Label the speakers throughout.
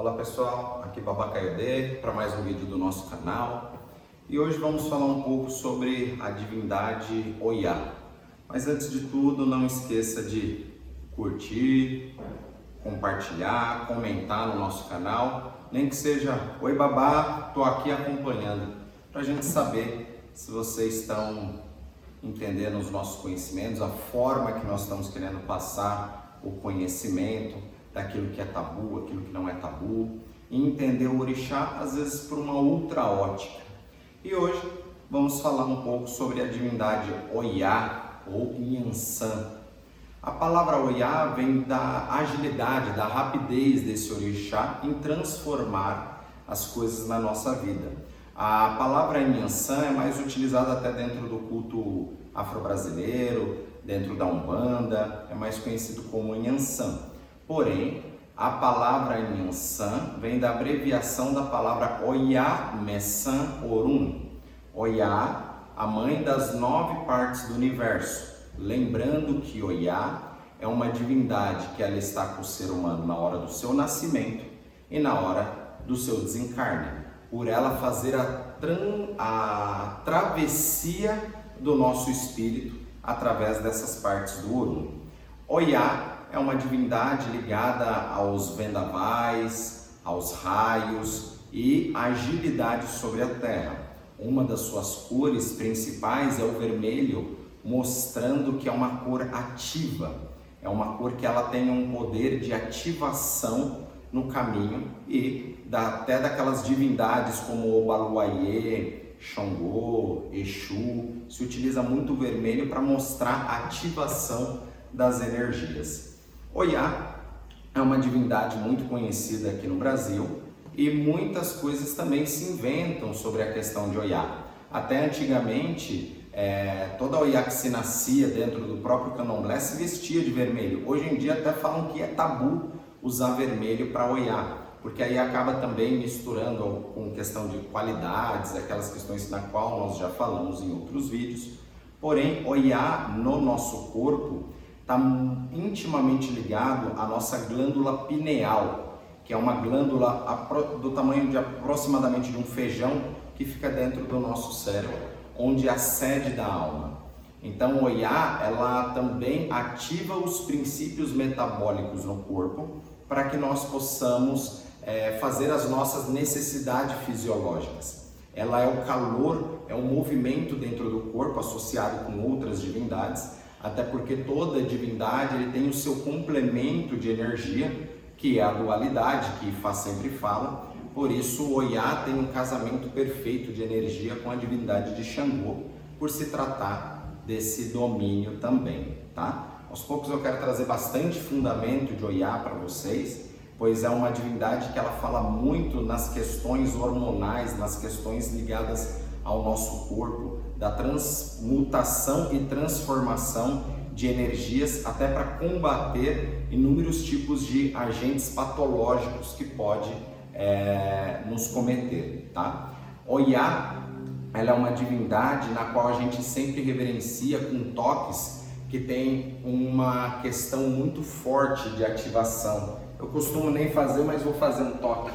Speaker 1: Olá pessoal, aqui Babacaiodê para mais um vídeo do nosso canal. E hoje vamos falar um pouco sobre a divindade Oiá. Mas antes de tudo, não esqueça de curtir, compartilhar, comentar no nosso canal, nem que seja Oi Babá, tô aqui acompanhando, para a gente saber se vocês estão entendendo os nossos conhecimentos, a forma que nós estamos querendo passar o conhecimento daquilo que é tabu, aquilo que não é tabu, e entender o orixá às vezes por uma outra ótica. E hoje vamos falar um pouco sobre a divindade Oiá ou Yansan. A palavra Oiá vem da agilidade, da rapidez desse orixá em transformar as coisas na nossa vida. A palavra Yansan é mais utilizada até dentro do culto afro-brasileiro, dentro da Umbanda, é mais conhecido como Yansan. Porém, a palavra Nyansan vem da abreviação da palavra Oya Messan Orun. Oya, a mãe das nove partes do universo. Lembrando que Oya é uma divindade que ela está com o ser humano na hora do seu nascimento e na hora do seu desencarne. Por ela fazer a, a travessia do nosso espírito através dessas partes do Orun. Oya é uma divindade ligada aos vendavais, aos raios e agilidade sobre a terra. Uma das suas cores principais é o vermelho, mostrando que é uma cor ativa. É uma cor que ela tem um poder de ativação no caminho e até daquelas divindades como Obaluayê, Xangô, Exu, se utiliza muito o vermelho para mostrar a ativação das energias. Oiá é uma divindade muito conhecida aqui no Brasil e muitas coisas também se inventam sobre a questão de Oiá. Até antigamente, é, toda Oiá que se nascia dentro do próprio candomblé se vestia de vermelho. Hoje em dia até falam que é tabu usar vermelho para Oiá, porque aí acaba também misturando com questão de qualidades, aquelas questões na qual nós já falamos em outros vídeos. Porém, Oiá no nosso corpo está intimamente ligado à nossa glândula pineal, que é uma glândula do tamanho de aproximadamente de um feijão que fica dentro do nosso cérebro, onde é a sede da alma. Então, o Oiá, ela também ativa os princípios metabólicos no corpo para que nós possamos é, fazer as nossas necessidades fisiológicas. Ela é o calor, é um movimento dentro do corpo associado com outras divindades até porque toda divindade ele tem o seu complemento de energia, que é a dualidade, que Fá sempre fala. Por isso, o Oiá tem um casamento perfeito de energia com a divindade de Xangô, por se tratar desse domínio também, tá? Aos poucos eu quero trazer bastante fundamento de Oiá para vocês, pois é uma divindade que ela fala muito nas questões hormonais, nas questões ligadas ao nosso corpo, da transmutação e transformação de energias, até para combater inúmeros tipos de agentes patológicos que pode é, nos cometer, tá? Oiá, ela é uma divindade na qual a gente sempre reverencia com toques que tem uma questão muito forte de ativação. Eu costumo nem fazer, mas vou fazer um toque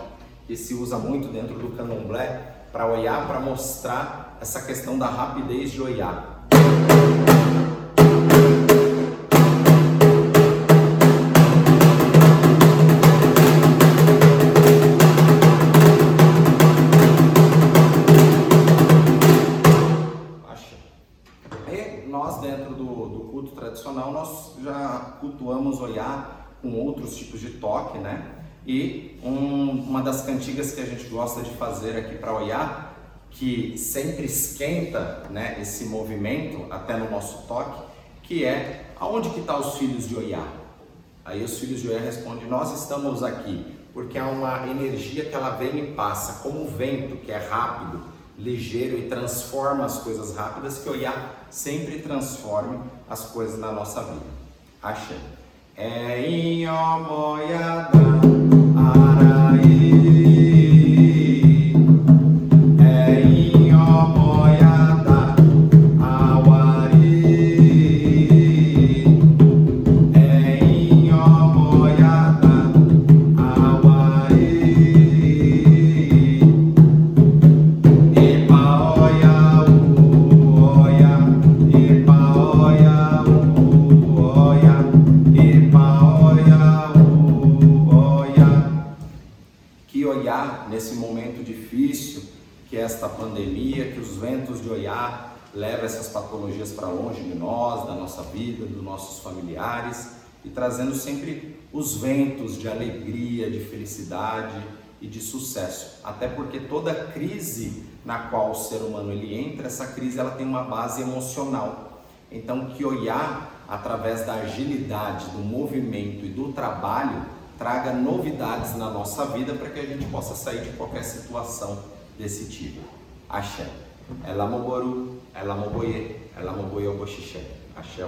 Speaker 1: que se usa muito dentro do candomblé para Oiá para mostrar essa questão da rapidez de Oiá. Nós dentro do, do culto tradicional nós já cultuamos Oiá com outros tipos de toque, né? E um, uma das cantigas que a gente gosta de fazer aqui para Oiá que sempre esquenta né, esse movimento, até no nosso toque, que é aonde que estão tá os filhos de Oiá? Aí os filhos de Oiá respondem, nós estamos aqui, porque há uma energia que ela vem e passa, como o vento, que é rápido, ligeiro e transforma as coisas rápidas, que Oiá sempre transforme as coisas na nossa vida. Axé. É em Omoiada, Araí. Oiá nesse momento difícil que é esta pandemia, que os ventos de Oiá levam essas patologias para longe de nós, da nossa vida, dos nossos familiares e trazendo sempre os ventos de alegria, de felicidade e de sucesso. Até porque toda crise na qual o ser humano ele entra, essa crise ela tem uma base emocional. Então, que Oiá, através da agilidade, do movimento e do trabalho, traga novidades na nossa vida para que a gente possa sair de qualquer situação desse tipo. Axé. Ela moboru, ela moboye, ela moboye oboxixé. Axé.